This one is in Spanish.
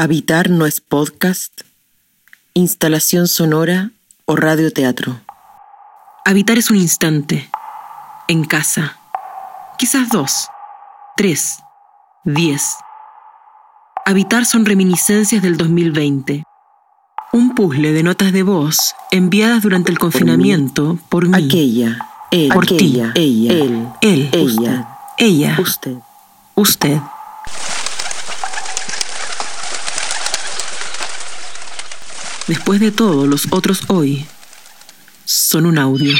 Habitar no es podcast, instalación sonora o radioteatro. Habitar es un instante, en casa, quizás dos, tres, diez. Habitar son reminiscencias del 2020. Un puzzle de notas de voz enviadas durante el confinamiento por mí. Aquella, él, Por ti, ella, él, él, ella, ella, usted. usted. Después de todo, los otros hoy son un audio.